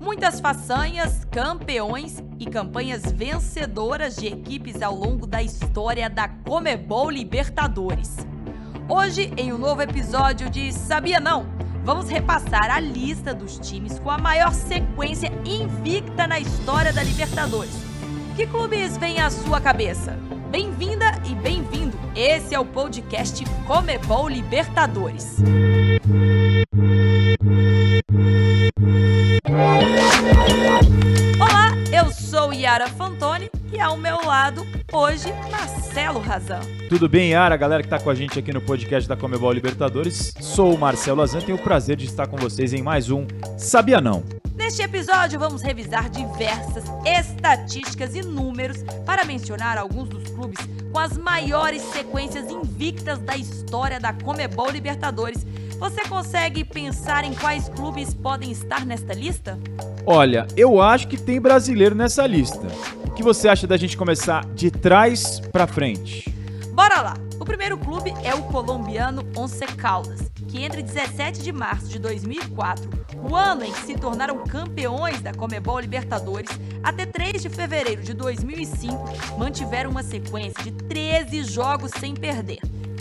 Muitas façanhas, campeões e campanhas vencedoras de equipes ao longo da história da Comebol Libertadores. Hoje, em um novo episódio de Sabia Não, vamos repassar a lista dos times com a maior sequência invicta na história da Libertadores. Que clubes vêm à sua cabeça? Bem-vinda e bem-vindo. Esse é o podcast Comebol Libertadores. Olá, eu sou Yara Fantoni e ao meu lado, hoje, Marcelo Razão. Tudo bem, Yara? Galera que está com a gente aqui no podcast da Comebol Libertadores. Sou o Marcelo Azan e tenho o prazer de estar com vocês em mais um Sabia Não. Neste episódio, vamos revisar diversas estatísticas e números para mencionar alguns dos clubes com as maiores sequências invictas da história da Comebol Libertadores. Você consegue pensar em quais clubes podem estar nesta lista? Olha, eu acho que tem brasileiro nessa lista. O que você acha da gente começar de trás para frente? Bora lá! O primeiro clube é o colombiano Once Caldas, que entre 17 de março de 2004, o ano em que se tornaram campeões da Comebol Libertadores, até 3 de fevereiro de 2005, mantiveram uma sequência de 13 jogos sem perder,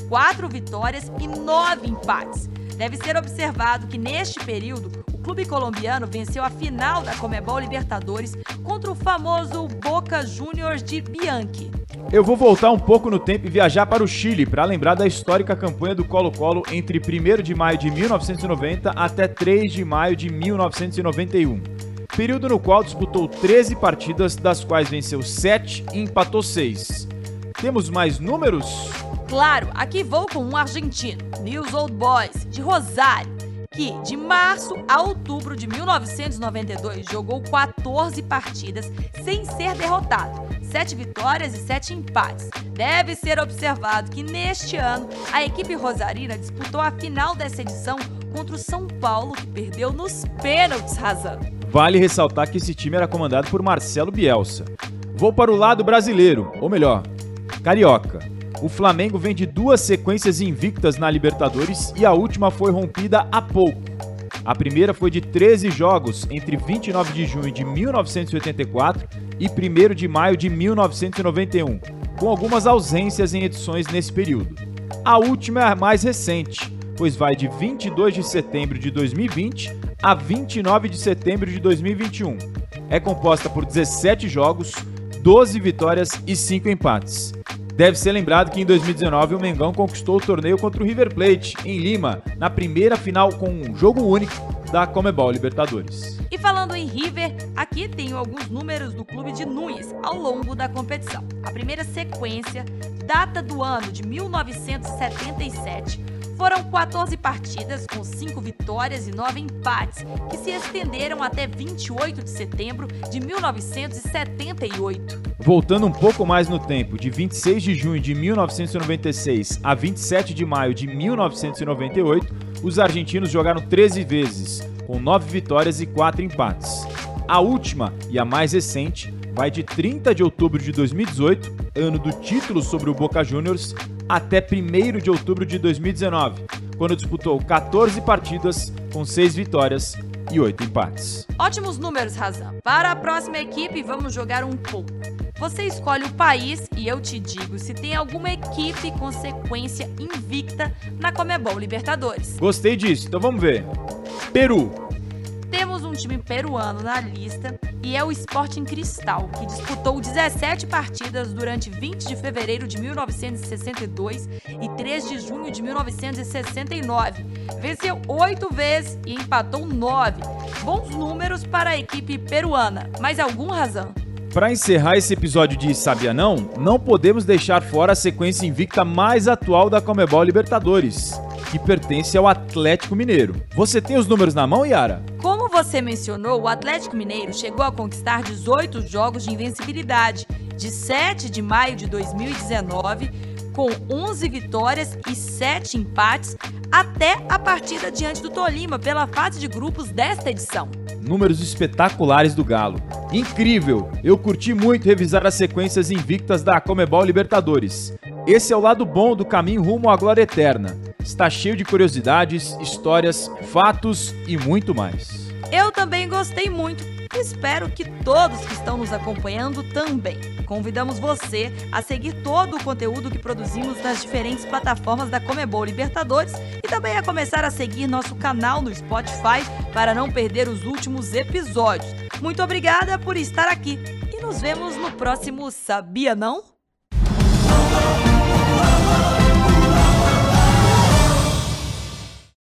4 vitórias e 9 empates. Deve ser observado que neste período, o clube colombiano venceu a final da Comebol Libertadores contra o famoso Boca Juniors de Bianchi. Eu vou voltar um pouco no tempo e viajar para o Chile para lembrar da histórica campanha do Colo-Colo entre 1 de maio de 1990 até 3 de maio de 1991. Período no qual disputou 13 partidas, das quais venceu 7 e empatou 6. Temos mais números? Claro, aqui vou com um argentino, News Old Boys, de Rosário, que de março a outubro de 1992 jogou 14 partidas sem ser derrotado, 7 vitórias e 7 empates. Deve ser observado que neste ano a equipe rosarina disputou a final dessa edição contra o São Paulo, que perdeu nos pênaltis rasando. Vale ressaltar que esse time era comandado por Marcelo Bielsa. Vou para o lado brasileiro, ou melhor, carioca. O Flamengo vem de duas sequências invictas na Libertadores e a última foi rompida há pouco. A primeira foi de 13 jogos entre 29 de junho de 1984 e 1 de maio de 1991, com algumas ausências em edições nesse período. A última é a mais recente, pois vai de 22 de setembro de 2020 a 29 de setembro de 2021. É composta por 17 jogos, 12 vitórias e 5 empates. Deve ser lembrado que em 2019 o Mengão conquistou o torneio contra o River Plate, em Lima, na primeira final com um jogo único da Comebol Libertadores. E falando em River, aqui tenho alguns números do clube de Nunes ao longo da competição. A primeira sequência data do ano de 1977 foram 14 partidas com 5 vitórias e 9 empates, que se estenderam até 28 de setembro de 1978. Voltando um pouco mais no tempo, de 26 de junho de 1996 a 27 de maio de 1998, os argentinos jogaram 13 vezes, com 9 vitórias e 4 empates. A última e a mais recente vai de 30 de outubro de 2018, ano do título sobre o Boca Juniors, até 1 de outubro de 2019, quando disputou 14 partidas com 6 vitórias e 8 empates. Ótimos números, Razan. Para a próxima equipe, vamos jogar um pouco. Você escolhe o país e eu te digo se tem alguma equipe com sequência invicta na Comebol Libertadores. Gostei disso, então vamos ver. Peru. Temos um time peruano na lista e é o Sporting Cristal, que disputou 17 partidas durante 20 de fevereiro de 1962 e 3 de junho de 1969. Venceu 8 vezes e empatou 9. Bons números para a equipe peruana. Mais alguma razão? Para encerrar esse episódio de Sabia Não, não podemos deixar fora a sequência invicta mais atual da Comebol Libertadores, que pertence ao Atlético Mineiro. Você tem os números na mão, Yara? Como você mencionou, o Atlético Mineiro chegou a conquistar 18 jogos de invencibilidade, de 7 de maio de 2019, com 11 vitórias e 7 empates, até a partida diante do Tolima pela fase de grupos desta edição. Números espetaculares do Galo. Incrível! Eu curti muito revisar as sequências invictas da Comebol Libertadores. Esse é o lado bom do caminho rumo à glória eterna. Está cheio de curiosidades, histórias, fatos e muito mais. Também gostei muito. Espero que todos que estão nos acompanhando também. Convidamos você a seguir todo o conteúdo que produzimos nas diferentes plataformas da Comebol Libertadores e também a começar a seguir nosso canal no Spotify para não perder os últimos episódios. Muito obrigada por estar aqui e nos vemos no próximo Sabia Não?